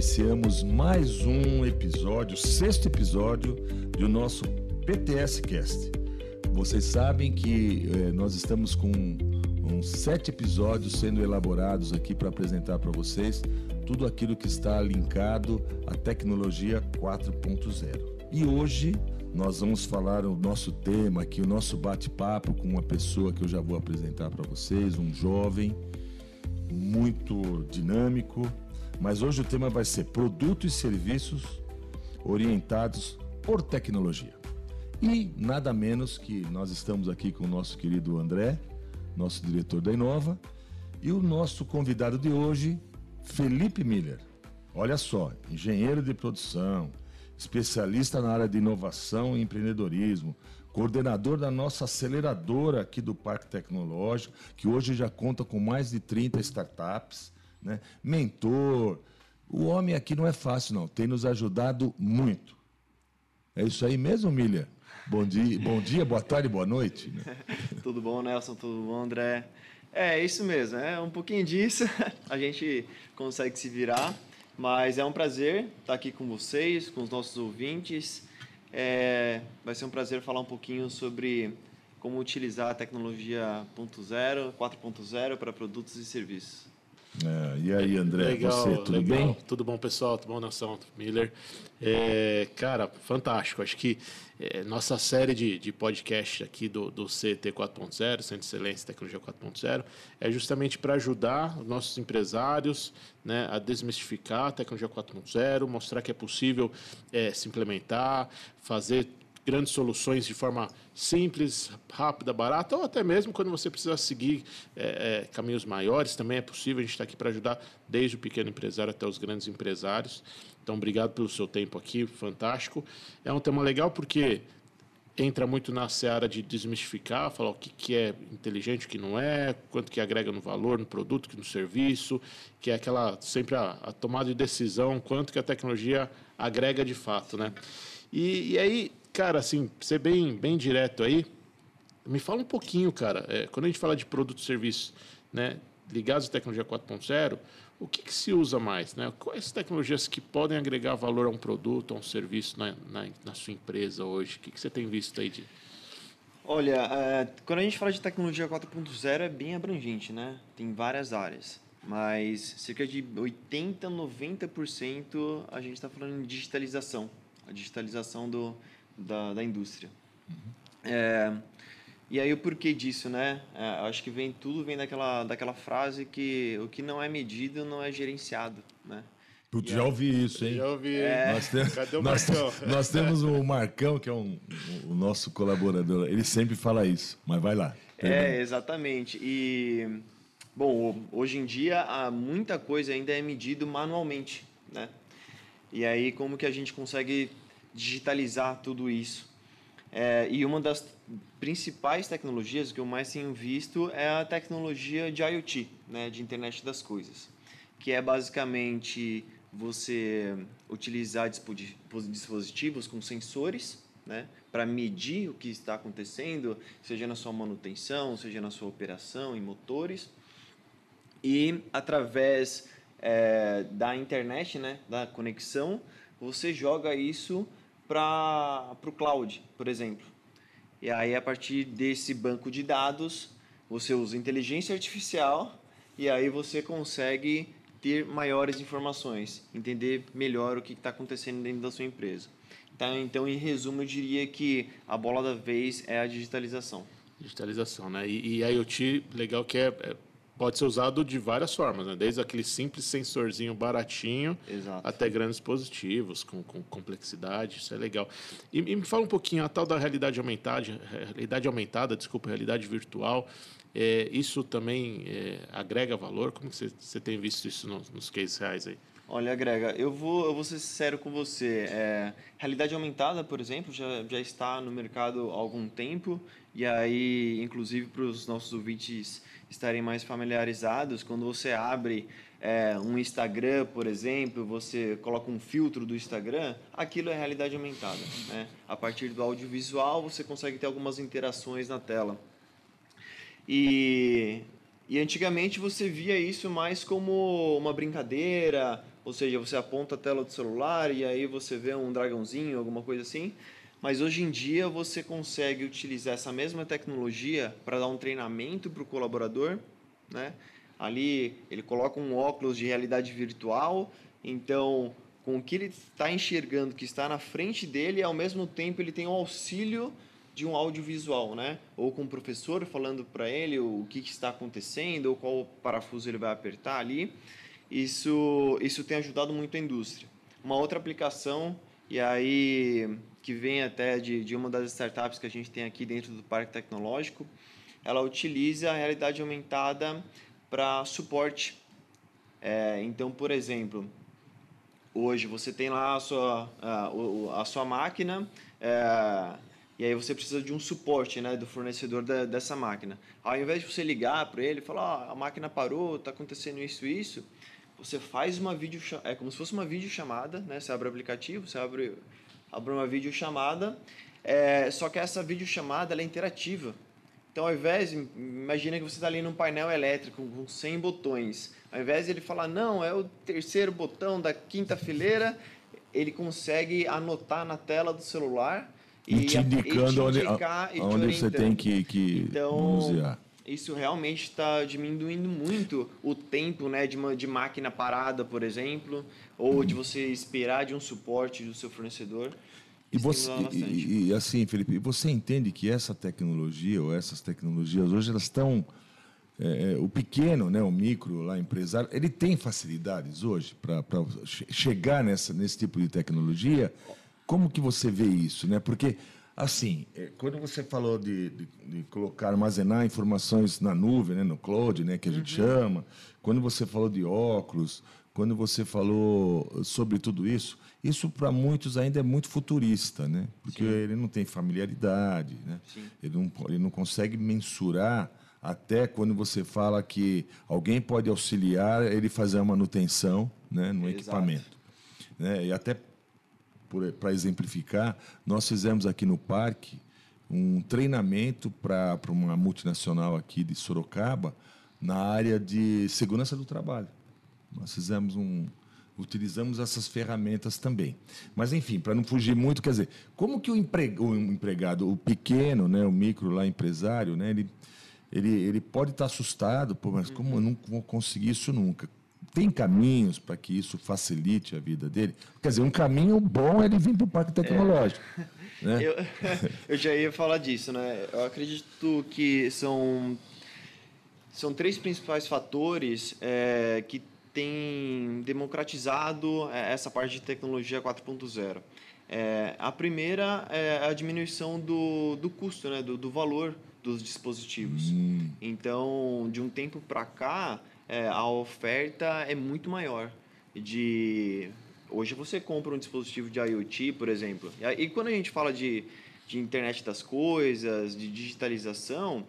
iniciamos mais um episódio, sexto episódio do nosso PTS Cast. Vocês sabem que eh, nós estamos com uns sete episódios sendo elaborados aqui para apresentar para vocês tudo aquilo que está linkado à tecnologia 4.0. E hoje nós vamos falar o nosso tema aqui, o nosso bate-papo com uma pessoa que eu já vou apresentar para vocês, um jovem muito dinâmico, mas hoje o tema vai ser produtos e serviços orientados por tecnologia. E nada menos que nós estamos aqui com o nosso querido André, nosso diretor da Inova, e o nosso convidado de hoje, Felipe Miller. Olha só, engenheiro de produção, especialista na área de inovação e empreendedorismo, coordenador da nossa aceleradora aqui do Parque Tecnológico, que hoje já conta com mais de 30 startups, né? mentor. O homem aqui não é fácil, não, tem nos ajudado muito. É isso aí mesmo, Milha? Bom dia, bom dia, boa tarde, boa noite. tudo bom, Nelson? Tudo bom, André? É, isso mesmo, é um pouquinho disso. A gente consegue se virar, mas é um prazer estar aqui com vocês, com os nossos ouvintes. É, vai ser um prazer falar um pouquinho sobre como utilizar a tecnologia 0, 4.0 para produtos e serviços. É, e aí, André, legal, você, tudo legal. bem? Tudo bom, pessoal? Tudo bom, Nação? Miller. É, cara, fantástico. Acho que é, nossa série de, de podcast aqui do, do CT 4.0, Centro de Excelência e Tecnologia 4.0, é justamente para ajudar os nossos empresários né, a desmistificar a tecnologia 4.0, mostrar que é possível é, se implementar, fazer grandes soluções de forma simples, rápida, barata, ou até mesmo quando você precisa seguir é, é, caminhos maiores, também é possível. A gente está aqui para ajudar desde o pequeno empresário até os grandes empresários. Então, obrigado pelo seu tempo aqui, fantástico. É um tema legal porque entra muito na seara de desmistificar, falar o que, que é inteligente, o que não é, quanto que agrega no valor, no produto, que no serviço, que é aquela sempre a, a tomada de decisão, quanto que a tecnologia agrega de fato, né? E, e aí cara, assim, ser bem, bem direto aí, me fala um pouquinho, cara, é, quando a gente fala de produto e serviço, né, ligados à tecnologia 4.0, o que, que, se usa mais? Né? Quais tecnologias que podem agregar valor a um produto, a um serviço na, na, na sua empresa hoje? O que, que, você tem visto aí de... Olha, é, quando a gente fala de tecnologia 4.0 é bem abrangente, né? Tem várias áreas, mas cerca de 80, 90% a gente está falando em digitalização. A digitalização do, da, da indústria. Uhum. É, e aí o porquê disso, né? É, acho que vem tudo vem daquela, daquela frase que o que não é medido não é gerenciado, né? Putz, já ouvi isso, hein? Já ouvi. É... Nós, temos, Cadê o nós, nós, temos o Marcão, que é um, o nosso colaborador. Ele sempre fala isso, mas vai lá. É, exatamente. E, bom, hoje em dia, há muita coisa ainda é medido manualmente, né? E aí, como que a gente consegue digitalizar tudo isso. É, e uma das principais tecnologias que eu mais tenho visto é a tecnologia de IoT, né, de internet das coisas, que é basicamente você utilizar dispositivos com sensores né, para medir o que está acontecendo, seja na sua manutenção, seja na sua operação, em motores, e através é, da internet, né, da conexão, você joga isso para o cloud, por exemplo. E aí, a partir desse banco de dados, você usa inteligência artificial e aí você consegue ter maiores informações, entender melhor o que está acontecendo dentro da sua empresa. Então, então, em resumo, eu diria que a bola da vez é a digitalização. Digitalização, né? E, e IoT, legal que é, é pode ser usado de várias formas, né? desde aquele simples sensorzinho baratinho Exato. até grandes dispositivos com, com, complexidade, isso é legal. E, e, me fala um pouquinho a tal da realidade aumentada, realidade aumentada, desculpa, realidade virtual. É, isso também é, agrega valor? Como você, tem visto isso nos, nos cases reais aí? Olha, Grega, eu vou, eu vou ser sincero com você. É, realidade aumentada, por exemplo, já, já está no mercado há algum tempo. E aí, inclusive, para os nossos ouvintes estarem mais familiarizados, quando você abre é, um Instagram, por exemplo, você coloca um filtro do Instagram, aquilo é realidade aumentada. Né? A partir do audiovisual, você consegue ter algumas interações na tela. E, e antigamente você via isso mais como uma brincadeira, ou seja, você aponta a tela do celular e aí você vê um dragãozinho, alguma coisa assim. Mas hoje em dia você consegue utilizar essa mesma tecnologia para dar um treinamento para o colaborador, né? Ali ele coloca um óculos de realidade virtual, então com o que ele está enxergando que está na frente dele, ao mesmo tempo ele tem o auxílio de um audiovisual, né? Ou com o professor falando para ele o que, que, está acontecendo, ou qual parafuso ele vai apertar ali. Isso, isso tem ajudado muito a indústria. Uma outra aplicação, e aí que vem até de, de uma das startups que a gente tem aqui dentro do Parque Tecnológico, ela utiliza a realidade aumentada para suporte. É, então, por exemplo, hoje você tem lá a sua, a, a sua máquina, é, e aí você precisa de um suporte né, do fornecedor da, dessa máquina. Ao invés de você ligar para ele e falar, oh, a máquina parou, está acontecendo isso isso, você faz uma vídeo é como se fosse uma videochamada, né? Você abre o aplicativo, você abre, abre uma videochamada, é, só que essa videochamada ela é interativa. Então, ao invés, imagina que você está ali num painel elétrico com 100 botões. Ao invés de ele falar, não, é o terceiro botão da quinta fileira, ele consegue anotar na tela do celular e, e te indicando e te onde, onde você tem que, que então, manusear. Isso realmente está diminuindo muito o tempo né, de, uma, de máquina parada, por exemplo, ou de você esperar de um suporte do seu fornecedor. E você, e, e, assim, Felipe, você entende que essa tecnologia ou essas tecnologias hoje elas estão é, é, o pequeno, né, o micro lá empresário, ele tem facilidades hoje para chegar nessa nesse tipo de tecnologia. Como que você vê isso, né? Porque assim, é, quando você falou de, de, de, colocar, armazenar informações na nuvem, né, no cloud, né, que a gente uhum. chama, quando você falou de óculos, quando você falou sobre tudo isso, isso para muitos ainda é muito futurista, né? Porque Sim. ele não tem familiaridade, né? Ele não, ele não consegue mensurar até quando você fala que alguém pode auxiliar ele fazer a manutenção né, no Exato. equipamento. Né? E até para exemplificar, nós fizemos aqui no parque um treinamento para uma multinacional aqui de Sorocaba na área de segurança do trabalho. Nós fizemos um, utilizamos essas ferramentas também. Mas, enfim, para não fugir muito, quer dizer, como que o, empregado, o pequeno, né, o micro lá, empresário, né, ele, ele, ele pode estar assustado, Pô, mas como eu não vou conseguir isso nunca? Tem caminhos para que isso facilite a vida dele? Quer dizer, um caminho bom é ele vir para o parque tecnológico. É. Né? Eu, eu já ia falar disso, né? Eu acredito que são, são três principais fatores é, que tem democratizado é, essa parte de tecnologia 4.0. É, a primeira é a diminuição do, do custo, né, do, do valor dos dispositivos. Hum. Então, de um tempo para cá, é, a oferta é muito maior. De hoje você compra um dispositivo de IoT, por exemplo. E, quando a gente fala de, de internet das coisas, de digitalização,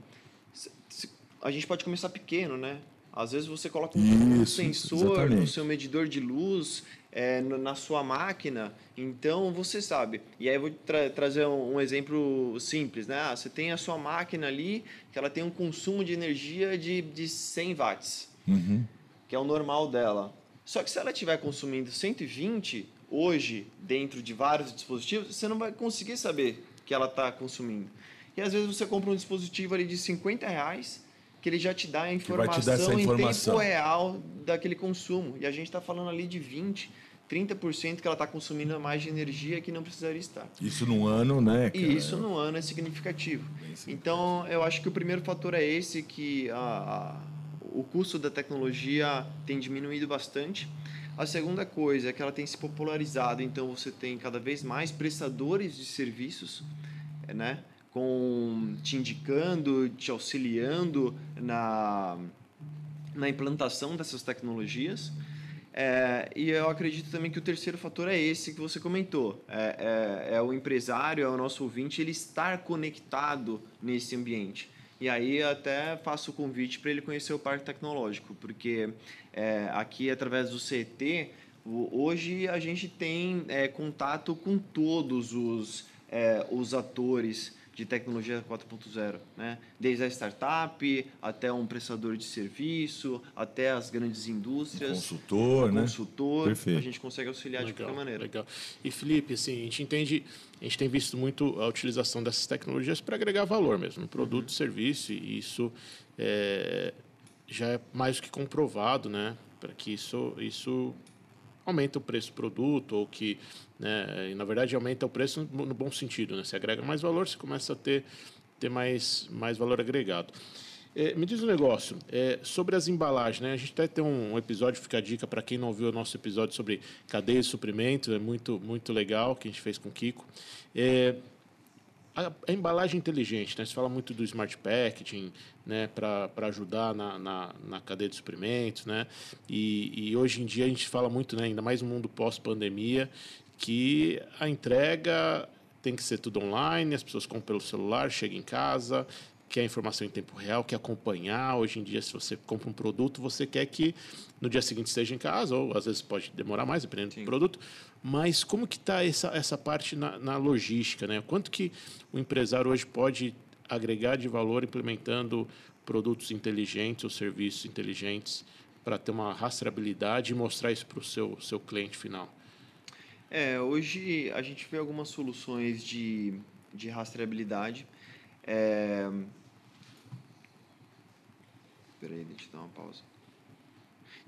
a gente pode começar pequeno, né? Às vezes você coloca um isso, sensor no seu medidor de luz é, na sua máquina, então você sabe. E aí eu vou tra trazer um, um, exemplo simples, né? Ah, você tem a sua máquina ali, que ela tem um consumo de energia de, de 100 watts, uhum. que é o normal dela. Só que se ela estiver consumindo 120 hoje dentro de vários dispositivos, você não vai conseguir saber que ela está consumindo. E às vezes você compra um dispositivo ali de 50 reais que ele já te dá a informação, informação. em tempo real daquele consumo. E a gente está falando ali de 20, 30% que ela está consumindo mais de energia que não precisaria estar. Isso num ano, né? Cara? E isso num ano é significativo. Então, eu acho que o primeiro fator é esse, que a, o custo da tecnologia tem diminuído bastante. A segunda coisa é que ela tem se popularizado, então você tem cada vez mais prestadores de serviços, né? com te indicando, te auxiliando na, na implantação dessas tecnologias. É, e eu acredito também que o terceiro fator é esse que você comentou. É, é, é, o empresário, é o nosso ouvinte, ele estar conectado nesse ambiente. E aí até faço o convite para ele conhecer o Parque Tecnológico, porque é, aqui, através do CET, hoje a gente tem é, contato com todos os, é, os atores de tecnologia 4.0, né? Desde a startup até um prestador de serviço, até as grandes indústrias. Consultor, um né? Consultor. Perfeito. A gente consegue auxiliar de qualquer maneira. Legal. E Felipe, assim, a gente entende, a gente tem visto muito a utilização dessas tecnologias para agregar valor mesmo, no produto, Uhum. serviço, e isso é, já é mais do que comprovado, né? Para que isso, isso aumenta o preço do produto ou que, né, na verdade aumenta o preço no, bom sentido, né? Você agrega mais valor, você começa a ter ter mais mais valor agregado. É, me diz um negócio é, sobre as embalagens, né? A gente até tem um episódio, fica a dica para quem não ouviu o nosso episódio sobre cadeia de suprimentos, é muito muito legal que a gente fez com o Kiko. É, a, a embalagem inteligente, né? Você fala muito do smart packaging, né? Para ajudar na, na, na, cadeia de suprimentos, né? E, e, hoje em dia a gente fala muito, né? Ainda mais no mundo pós-pandemia, que a entrega tem que ser tudo online, as pessoas compram pelo celular, chega em casa, quer informação em tempo real, quer acompanhar. Hoje em dia, se você compra um produto, você quer que no dia seguinte esteja em casa, ou às vezes pode demorar mais, dependendo Sim. do produto. Mas como que está essa, essa parte na, na, logística? Né? Quanto que o empresário hoje pode agregar de valor implementando produtos inteligentes ou serviços inteligentes para ter uma rastreabilidade e mostrar isso para o seu, seu cliente final? É, hoje a gente vê algumas soluções de, de rastreabilidade. É... Peraí, deixa eu dar uma pausa.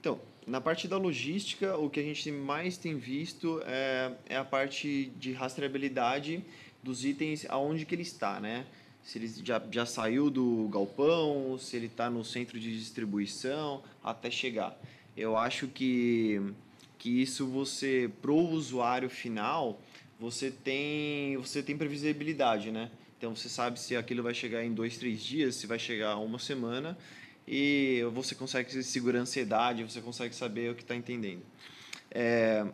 Então, na parte da logística, o que a gente mais tem visto é, é a parte de rastreabilidade dos itens aonde que ele está, né? Se ele já, já saiu do galpão, se ele está no centro de distribuição, até chegar. Eu acho que, que isso você, pro usuário final, você tem, você tem previsibilidade, né? Então você sabe se aquilo vai chegar em dois, três dias, se vai chegar uma semana e você consegue segurar a ansiedade, você consegue saber o que está entendendo. É,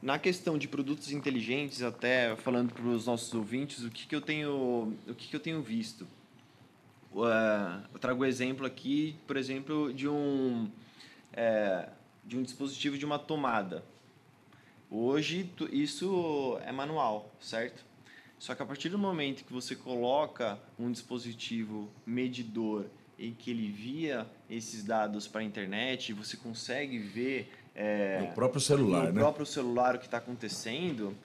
na questão de produtos inteligentes, até falando para os nossos ouvintes, o que, que eu tenho, o que, que eu tenho visto? Uh, eu trago o um exemplo aqui, por exemplo, de um é, de um dispositivo de uma tomada. Hoje isso é manual, certo? Só que a partir do momento que você coloca um dispositivo medidor em que ele via esses dados para a internet, você consegue ver é, no próprio celular, no né? próprio celular o que está acontecendo,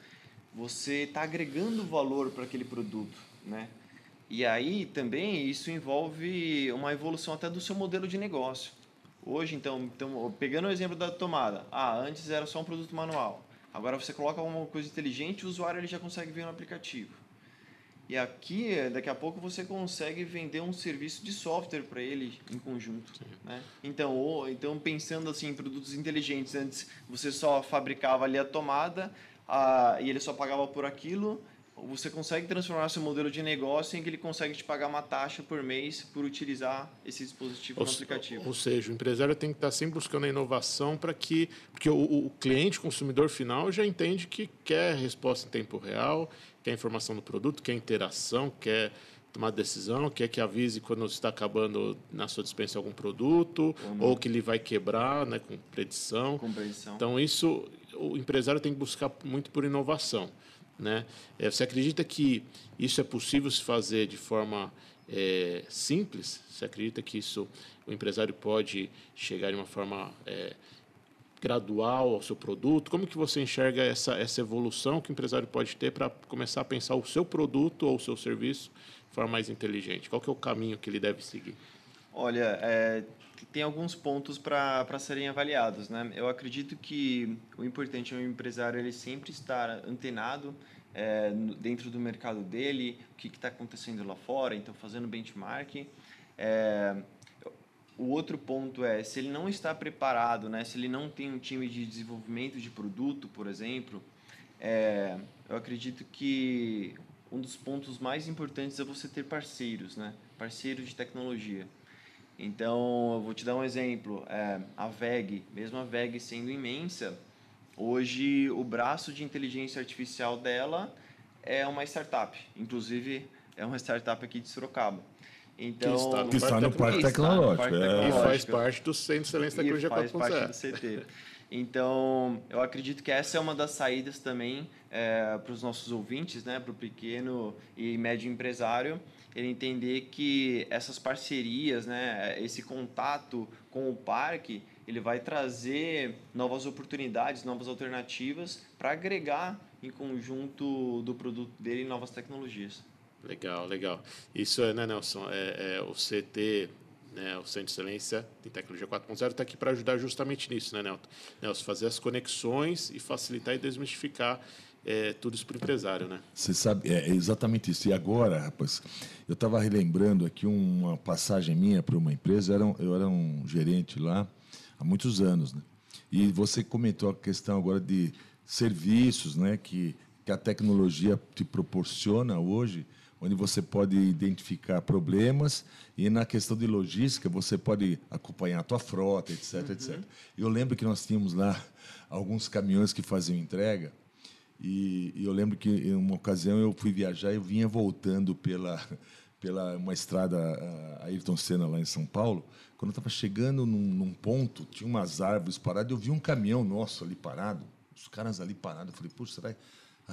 você está agregando valor para aquele produto, né? E aí também isso envolve uma evolução até do seu modelo de negócio. Hoje, então, então pegando o exemplo da tomada, ah, antes era só um produto manual. Agora você coloca alguma coisa inteligente, o usuário ele já consegue ver no aplicativo. E aqui, daqui a pouco, você consegue vender um serviço de software para ele em conjunto. Né? Então, ou, então, pensando assim em produtos inteligentes, antes você só fabricava ali a tomada a, e ele só pagava por aquilo, você consegue transformar seu modelo de negócio em que ele consegue te pagar uma taxa por mês por utilizar esse dispositivo ou, no aplicativo. Ou seja, o empresário tem que estar sempre buscando a inovação para que. Porque o, o cliente, consumidor final, já entende que quer resposta em tempo real, quer informação do produto, quer interação, quer tomar decisão, quer que avise quando está acabando na sua dispensa algum produto, ou que ele vai quebrar né, com predição. Com predição. Então, isso o empresário tem que buscar muito por inovação. Né? É, você acredita que isso é possível se fazer de forma é, simples? Você acredita que isso o empresário pode chegar de uma forma é, gradual ao seu produto? Como que você enxerga essa, essa evolução que o empresário pode ter para começar a pensar o seu produto ou o seu serviço de forma mais inteligente? Qual que é o caminho que ele deve seguir? Olha, é, tem alguns pontos para serem avaliados. Né? Eu acredito que o importante é o empresário ele sempre estar antenado é, dentro do mercado dele, o que está acontecendo lá fora, então fazendo benchmarking. É, o outro ponto é, se ele não está preparado, né, se ele não tem um time de desenvolvimento de produto, por exemplo, é, eu acredito que um dos pontos mais importantes é você ter parceiros, né? parceiros de tecnologia. Então, eu vou te dar um exemplo. É, a VEG, mesmo a VEG sendo imensa, hoje o braço de inteligência artificial dela é uma startup. Inclusive, é uma startup aqui de Sorocaba. Então, que está no, que está no Parque Tecnológico. É. E faz parte do Centro de Excelência da Tecnologia 4.0. faz parte do CT. Então, eu acredito que essa é uma das saídas também é, para os nossos ouvintes, né, para o pequeno e médio empresário, ele entender que essas parcerias, né, esse contato com o parque, ele vai trazer novas oportunidades, novas alternativas para agregar em conjunto do produto dele novas tecnologias. Legal, legal. Isso é, né, Nelson? É, é o CT né, o Centro de Excelência em Tecnologia 4.0 está aqui para ajudar justamente nisso, né? Nelson, fazer as conexões e facilitar e desmistificar é, tudo isso para o empresário, né? Você sabe, é, é exatamente isso. E agora, rapaz, eu estava relembrando aqui uma passagem minha para uma empresa, eu era, um, eu era um gerente lá há muitos anos, né? E você comentou a questão agora de serviços, né, que, que a tecnologia te proporciona hoje onde você pode identificar problemas e na questão de logística você pode acompanhar a tua frota, etc, uhum. etc. Eu lembro que nós tínhamos lá alguns caminhões que faziam entrega e, e eu lembro que em uma ocasião eu fui viajar e eu vinha voltando pela pela uma estrada a Ayrton Senna lá em São Paulo, quando eu estava chegando num, num, ponto, tinha umas árvores paradas, eu vi um caminhão nosso ali parado, os caras ali parados, eu falei, puxa, será que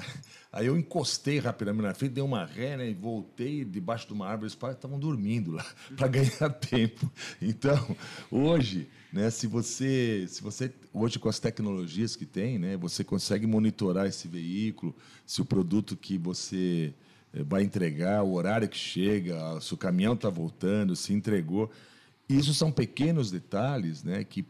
Aí eu encostei rapidamente na frente, dei uma ré né, e voltei debaixo de uma árvore. Os pais estavam dormindo lá para ganhar tempo. Então, hoje, né, se você, se você hoje com as tecnologias que tem, né, você consegue monitorar esse veículo, se o produto que você eh, vai entregar, o horário que chega, se o caminhão está voltando, se entregou. Isso são pequenos detalhes, né, que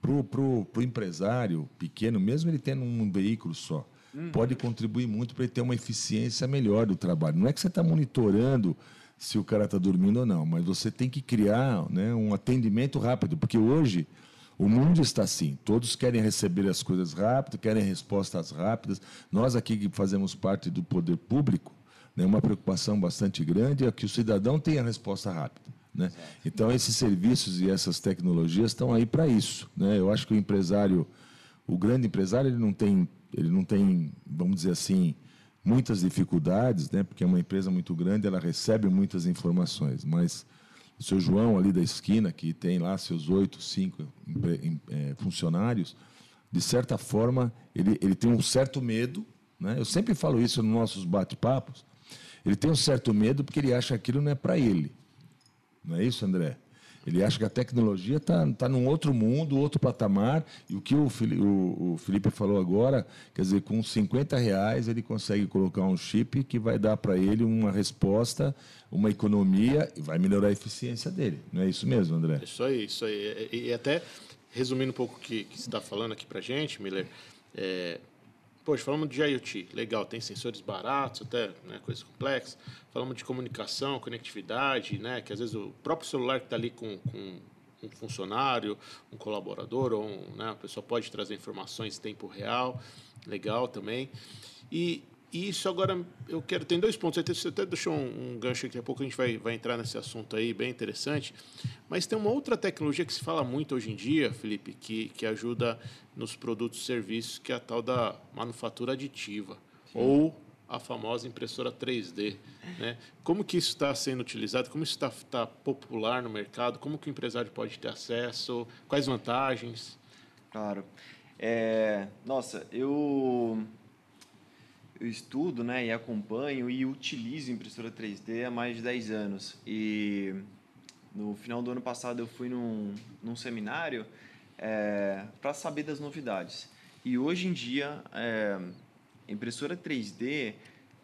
para o empresário pequeno, mesmo ele tendo um veículo só, uhum. pode contribuir muito para ele ter uma eficiência melhor do trabalho. Não é que você está monitorando se o cara está dormindo ou não, mas você tem que criar né, um atendimento rápido, porque hoje o mundo está assim, todos querem receber as coisas rápido, querem respostas rápidas. Nós aqui que fazemos parte do poder público, né, uma preocupação bastante grande é que o cidadão tenha a resposta rápida. Né? Então, esses serviços e essas tecnologias estão aí para isso. Né? Eu acho que o empresário, o grande empresário, ele não tem ele não tem, vamos dizer assim, muitas dificuldades, né? Porque é uma empresa muito grande, ela recebe muitas informações, mas o seu João ali da esquina, que tem lá seus oito, cinco é, funcionários, de certa forma, ele, ele tem um certo medo, né? Eu sempre falo isso nos nossos bate-papos, ele tem um certo medo porque ele acha que aquilo não é para ele. Não é isso, André? Ele acha que a tecnologia está tá num outro mundo, outro patamar. E o que o o, o Felipe falou agora, quer dizer, com 50 reais ele consegue colocar um chip que vai dar para ele uma resposta, uma economia e vai melhorar a eficiência dele. Não é isso mesmo, André? Isso aí, isso aí. E, e até resumindo um pouco o que, que você está falando aqui para gente, Miller, é, Poxa, falamos de IoT, legal, tem sensores baratos, até né, coisas complexas. Falamos de comunicação, conectividade, né, que às vezes o próprio celular que está ali com, com, um funcionário, um colaborador, ou um, né, a pessoa pode trazer informações em tempo real, legal também. E e isso agora eu quero. Tem dois pontos. Você até deixou um, um gancho aqui, daqui a pouco a gente vai, vai entrar nesse assunto aí, bem interessante. Mas tem uma outra tecnologia que se fala muito hoje em dia, Felipe, que, que ajuda nos produtos e serviços, que é a tal da manufatura aditiva. Sim. Ou a famosa impressora 3D. Né? Como que isso está sendo utilizado? Como isso está tá popular no mercado? Como que o empresário pode ter acesso? Quais vantagens? Claro. É, nossa, eu eu estudo né, e acompanho e utilizo impressora 3D há mais de 10 anos. E no final do ano passado eu fui num, num seminário é, para saber das novidades. E hoje em dia, é, impressora 3D,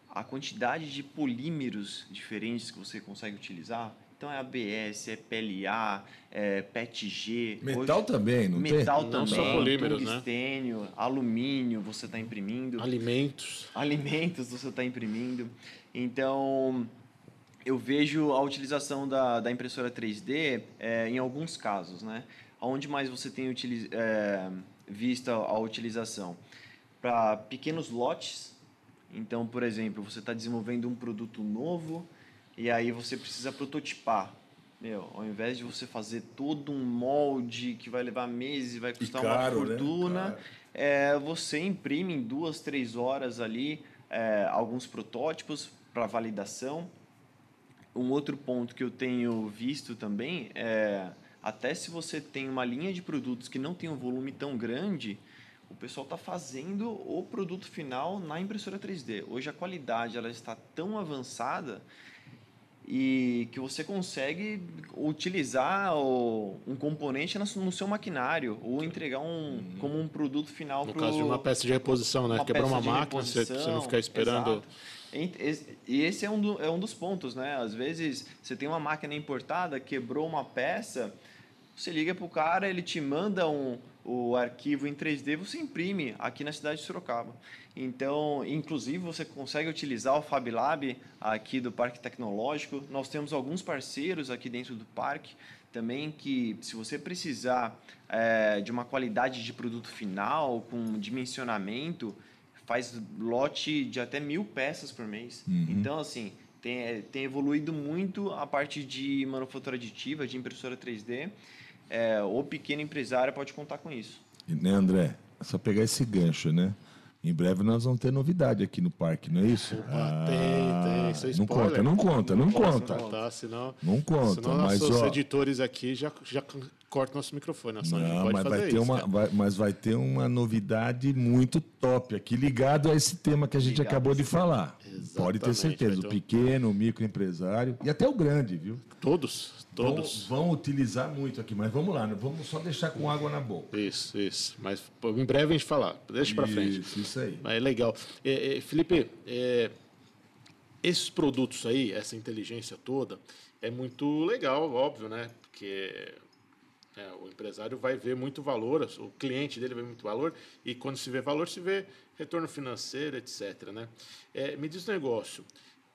a quantidade de polímeros diferentes que você consegue utilizar então é ABS, é PLA, é PETG. Metal hoje, também, não metal tem? Metal também, não só polímeros, né? tungstênio, né? alumínio você está imprimindo. Alimentos. Alimentos você está imprimindo. Então, eu vejo a utilização da, da impressora 3D é, em alguns casos, né? Onde mais você tem utiliz, é, visto a utilização? Para pequenos lotes. Então, por exemplo, você está desenvolvendo um produto novo e aí você precisa prototipar. Meu, ao invés de você fazer todo um molde que vai levar meses e vai custar caro, uma né? fortuna, né? é, você imprime em duas, três horas ali é, alguns protótipos para validação. Um outro ponto que eu tenho visto também é até se você tem uma linha de produtos que não tem um volume tão grande, o pessoal está fazendo o produto final na impressora 3D. Hoje a qualidade ela está tão avançada e que você consegue utilizar o, um componente no, seu maquinário ou entregar um uhum. como um produto final no pro, caso de uma peça de reposição né quebrar uma máquina você, você, não ficar esperando exato. e esse é um, do, é um dos pontos né às vezes você tem uma máquina importada quebrou uma peça você liga para o cara ele te manda um o arquivo em 3D você imprime aqui na cidade de Sorocaba. Então, inclusive, você consegue utilizar o FabLab aqui do Parque Tecnológico. Nós temos alguns parceiros aqui dentro do parque também que, se você precisar é, de uma qualidade de produto final, com dimensionamento, faz lote de até mil peças por mês. Uhum. Então, assim, tem, tem evoluído muito a parte de manufatura aditiva, de impressora 3D é, o pequeno empresário pode contar com isso. Né, André? É só pegar esse gancho, né? Em breve nós vamos ter novidade aqui no parque, não é isso? Opa, ah, tem, tem. Isso é não conta, não conta, não, não conta. Contar, senão, não conta. Senão mas, nossos ó, editores aqui já, já cortam nosso microfone. Nossa, não, mas vai, ter uma, vai, mas vai ter uma novidade muito top aqui, ligado a esse tema que a gente ligado acabou de falar. Exatamente, Pode ter certeza. O pequeno, o microempresário e até o grande, viu? Todos. Todos. Vão, vão, utilizar muito aqui, mas vamos lá, né? vamos só deixar com água na boca. Isso, isso. Mas em breve a gente falar. Deixa para frente. Isso, isso aí. Mas é legal. É, é, Felipe, é, esses produtos aí, essa inteligência toda, é muito legal, óbvio, né? Porque é, o empresário vai ver muito valor, o cliente dele vê muito valor, e quando se vê valor, se vê retorno financeiro, etc. Né? É, me diz um negócio.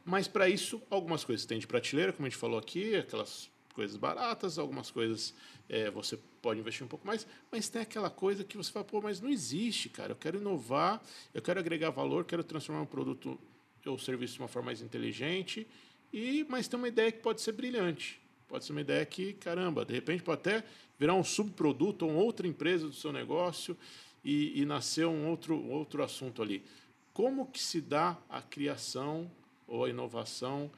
Mas para isso, algumas coisas tem de prateleira, como a gente falou aqui, aquelas coisas baratas, algumas coisas é, você pode investir um pouco mais, mas tem aquela coisa que você fala, pô, mas não existe, cara. Eu quero inovar, eu quero agregar valor, quero transformar um produto ou serviço de uma forma mais inteligente, e mas tem uma ideia que pode ser brilhante. Pode ser uma ideia que, caramba, de repente pode até virar um subproduto ou outra empresa do seu negócio e, e nascer um outro, outro assunto ali. Como que se dá a criação ou a inovação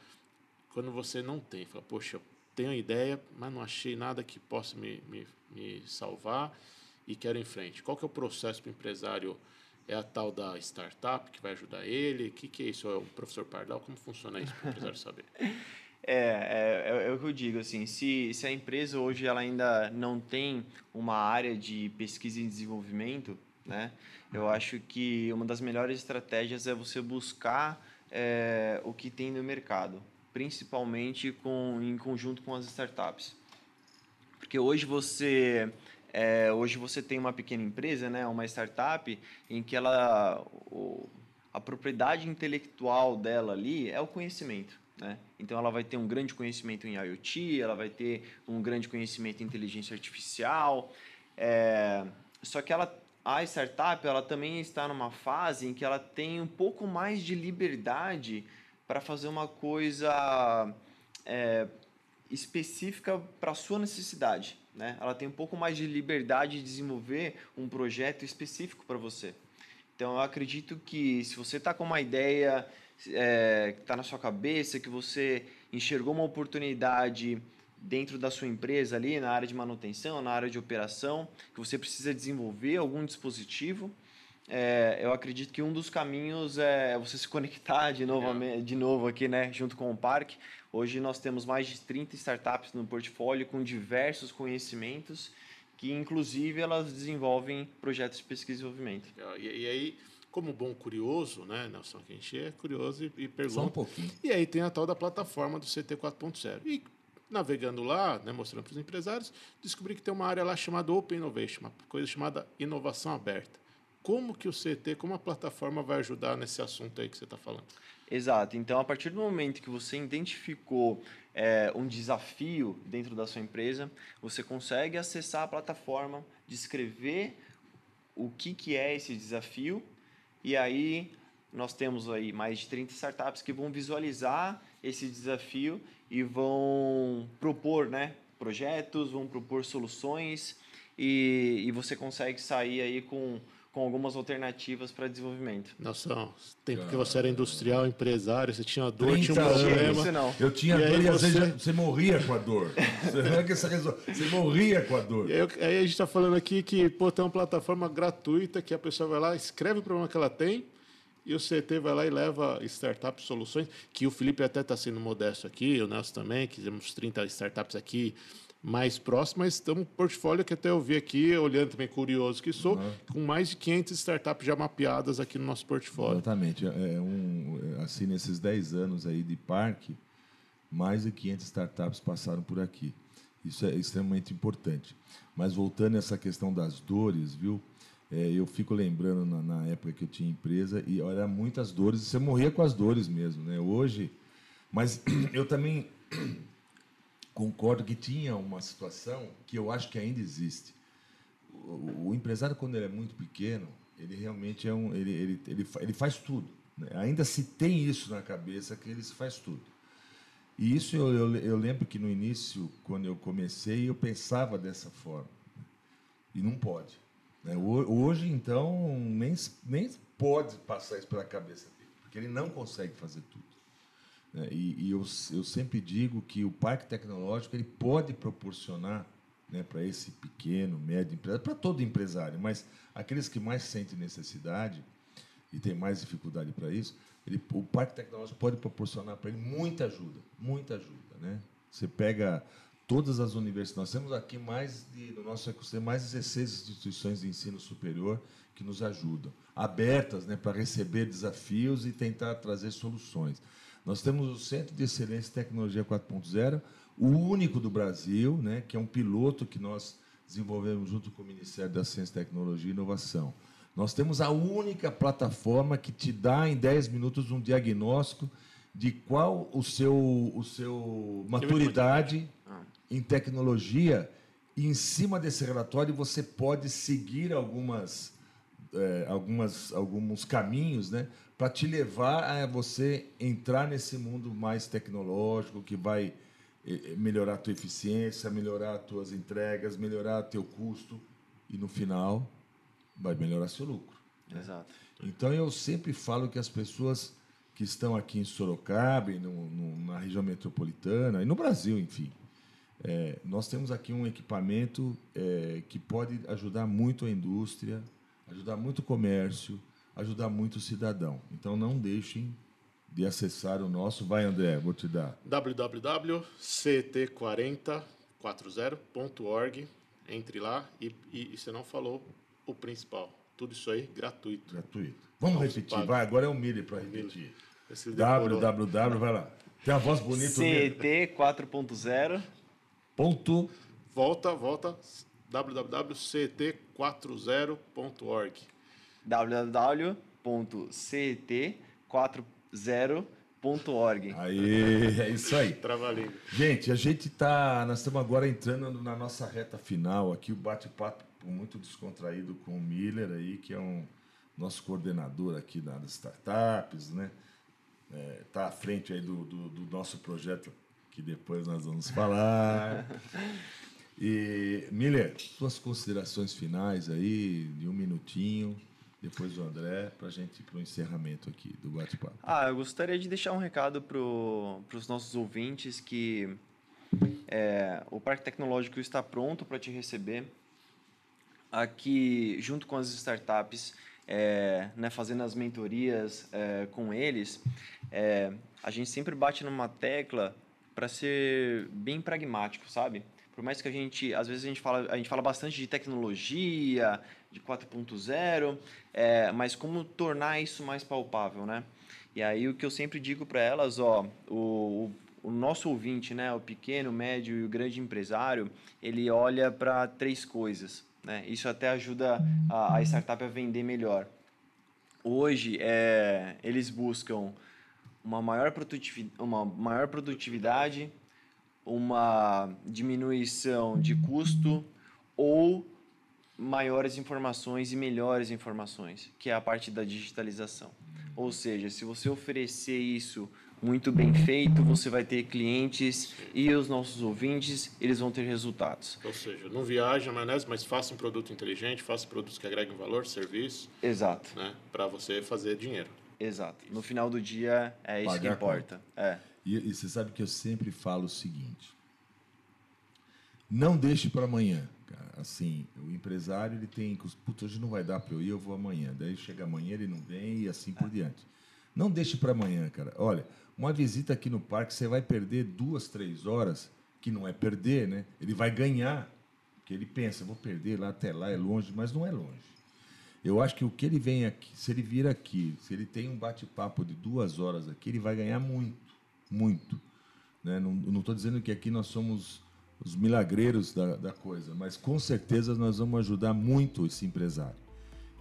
quando você não tem? Fala, poxa, tenho a ideia, mas não achei nada que possa me, me, me salvar e quero ir em frente. Qual que é o processo para o empresário? É a tal da startup que vai ajudar ele? O que, que é isso? É o professor Pardal? Como funciona isso para o empresário saber? É, é, é, é, o que eu digo, assim, se, se a empresa hoje ela ainda não tem uma área de pesquisa e desenvolvimento, né, eu acho que uma das melhores estratégias é você buscar é, o que tem no mercado principalmente com, em conjunto com as startups. Porque hoje você, é, hoje você tem uma pequena empresa, né, uma startup, em que ela, o, a propriedade intelectual dela ali é o conhecimento. Né? Então ela vai ter um grande conhecimento em IoT, ela vai ter um grande conhecimento em inteligência artificial. É, só que ela, a startup ela também está numa fase em que ela tem um pouco mais de liberdade para fazer uma coisa é, específica para a sua necessidade. Né? Ela tem um pouco mais de liberdade de desenvolver um projeto específico para você. Então, eu acredito que se você está com uma ideia é, que está na sua cabeça, que você enxergou uma oportunidade dentro da sua empresa ali, na área de manutenção, na área de operação, que você precisa desenvolver algum dispositivo, é, eu acredito que um dos caminhos é você se conectar de novo, é. de novo aqui, né, junto com o parque. Hoje nós temos mais de 30 startups no portfólio com diversos conhecimentos que, inclusive, elas desenvolvem projetos de pesquisa e desenvolvimento. E, e aí, como bom curioso, né, Nelson, que a gente é curioso e, e pergunta. Só um pouquinho. E aí tem a tal da plataforma do CT 4.0. E navegando lá, né, mostrando para os empresários, descobri que tem uma área lá chamada Open Innovation, uma coisa chamada inovação aberta como que o CT, como a plataforma vai ajudar nesse assunto aí que você está falando? Exato. Então, a partir do momento que você identificou é, um desafio dentro da sua empresa, você consegue acessar a plataforma, descrever o que, que é esse desafio e aí nós temos aí mais de 30 startups que vão visualizar esse desafio e vão propor né, projetos, vão propor soluções. E, e você consegue sair aí com com algumas alternativas para desenvolvimento. Nossa, tempo que você era industrial, empresário, você tinha dor, 30 tinha um problema. Isso não. Eu tinha E dor e às você- vezes você morria com a dor. Você, morria com a dor. Aí, aí a gente está falando aqui que pô, tem uma plataforma gratuita que a pessoa vai lá, escreve o problema que ela tem e o CT vai lá e leva startup soluções, que o Felipe até está sendo modesto aqui, o Nelson também, que temos 30 startups aqui mais próximas, mas estamos um portfólio que até eu vi aqui, olhando também curioso que sou, com mais de 500 startups já mapeadas aqui no nosso portfólio. Exatamente. É um, é, assim, nesses 10 anos aí de parque, mais de 500 startups passaram por aqui. Isso é extremamente importante. Mas voltando a essa questão das dores, viu? É, eu fico lembrando na, na época que eu tinha empresa e olha muitas dores. e Você morria com as dores mesmo, né? Hoje, mas eu também concordo que tinha uma situação que eu acho que ainda existe. O, o empresário quando ele é muito pequeno, ele realmente é um, ele, ele, ele, ele faz tudo. né? Ainda se tem isso na cabeça que ele faz tudo. E isso eu, eu, eu lembro que no início, quando eu comecei, eu pensava dessa forma. E não pode. né? Ho- Hoje, então, nem, nem pode passar isso pela cabeça dele, porque ele não consegue fazer tudo. Né? E, e eu, eu sempre digo que o parque tecnológico ele pode proporcionar né, para esse pequeno, médio empresário, para todo empresário, mas aqueles que mais sentem necessidade e tem mais dificuldade para isso, ele, o parque tecnológico pode proporcionar para ele muita ajuda, muita ajuda, né? Você pega todas as universidades, nós temos aqui mais de, no nosso ecossistema mais de 16 instituições de ensino superior que nos ajudam, abertas, né, para receber desafios e tentar trazer soluções. Nós temos o Centro de Excelência em Tecnologia 4.0, o único do Brasil, né, que é um piloto que nós desenvolvemos junto com o Ministério da Ciência, Tecnologia e Inovação. Nós temos a única plataforma que te dá em 10 minutos um diagnóstico de qual o seu, o seu maturidade em tecnologia e em cima desse relatório você pode seguir algumas, eh, algumas alguns caminhos né, para te levar a você entrar nesse mundo mais tecnológico que vai eh, eh, melhorar a tua eficiência, melhorar as tuas entregas, melhorar teu custo e no final vai melhorar seu lucro. Exato. Então eu sempre falo que as pessoas que estão aqui em Sorocaba, no, no- na região metropolitana e no Brasil, enfim, é, nós temos aqui um equipamento é, que pode ajudar muito a indústria, ajudar muito o comércio, ajudar muito o cidadão. Então não deixem de acessar o nosso. Vai, André, vou te dar. www.ct4040.org. Entre lá e, e, e você não falou o principal. Tudo isso aí gratuito. Gratuito. Vamos Não, repetir, vai. Agora é o Mili para repetir. Www, vai lá. Tem a voz bonita. Mili. CET 4.0 Ponto. Volta, volta. www.ct40.org. www.cet40.org. Aí, é isso aí. Trava-língua. Gente, a gente tá. Nós estamos agora entrando na nossa reta final aqui, o bate-papo muito descontraído com o Miller aí, que é um nosso coordenador aqui das startups, né? É, tá à frente aí do, do, do nosso projeto que depois nós vamos falar. E, Miller, suas considerações finais aí, de um minutinho, depois o André, para a gente ir para o encerramento aqui do bate-papo. Ah, eu gostaria de deixar um recado para os nossos ouvintes que é, o Parque Tecnológico está pronto para te receber. Aqui, junto com as startups, é, né, fazendo as mentorias é, com eles, é, a gente sempre bate numa tecla para ser bem pragmático, sabe? Por mais que a gente, às vezes a gente fala, a gente fala bastante de tecnologia, de 4.0, é, mas como tornar isso mais palpável, né? E aí o que eu sempre digo para elas, ó, o, o, o nosso ouvinte, né, o pequeno, médio e o grande empresário, ele olha para três coisas, né? Isso até ajuda a, a startup a vender melhor. Hoje, é, eles buscam uma maior, uma maior produtividade, uma diminuição de custo ou maiores informações e melhores informações, que é a parte da digitalização. Ou seja, se você oferecer isso muito bem feito, você vai ter clientes e os nossos ouvintes, eles vão ter resultados. Ou seja, não viaja maionese, mas faça um produto inteligente, faça produtos que agreguem valor, serviço. Exato. Né, para você fazer dinheiro. Exato. No final do dia, é isso Pagar que importa. É. E, e você sabe que eu sempre falo o seguinte: não deixe para amanhã. Cara. Assim, o empresário ele tem, puta, hoje não vai dar para eu ir, eu vou amanhã. Daí chega amanhã ele não vem e assim por diante. Não deixe para amanhã, cara. Olha, uma visita aqui no parque você vai perder duas, três horas, que não é perder, né? Ele vai ganhar, porque ele pensa, vou perder lá até lá é longe, mas não é longe. Eu acho que o que ele vem aqui, se ele vir aqui, se ele tem um bate-papo de duas horas aqui, ele vai ganhar muito, muito. Né? Não estou dizendo que aqui nós somos os milagreiros da, da coisa, mas com certeza nós vamos ajudar muito esse empresário.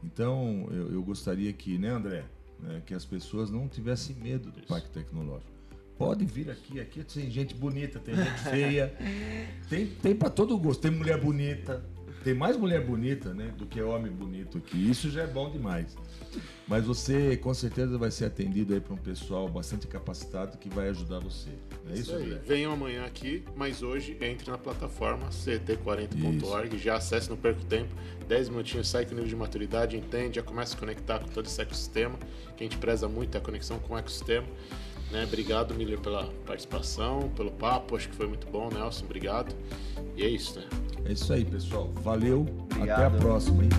Então, eu, eu gostaria que, né, André, né, que as pessoas não tivessem medo do Isso. Parque Tecnológico. Pode vir aqui, aqui tem gente bonita, tem gente feia, tem, tem para todo gosto, tem mulher bonita, tem mais mulher bonita, né, do que homem bonito aqui. Isso já é bom demais. Mas você com certeza vai ser atendido aí para um pessoal bastante capacitado que vai ajudar você. É isso, isso aí. Venham amanhã aqui, mas hoje entre na plataforma ct40.org, já acesse, não perca tempo. 10 minutinhos, sai com o nível de maturidade, entende, já começa a conectar com todo esse ecossistema, que a gente preza muito é a conexão com o ecossistema. Né? Obrigado, Miller, pela participação, pelo papo. Acho que foi muito bom, Nelson. Obrigado. E é isso, né? É isso aí, pessoal. Valeu. Obrigado. Até a próxima, hein?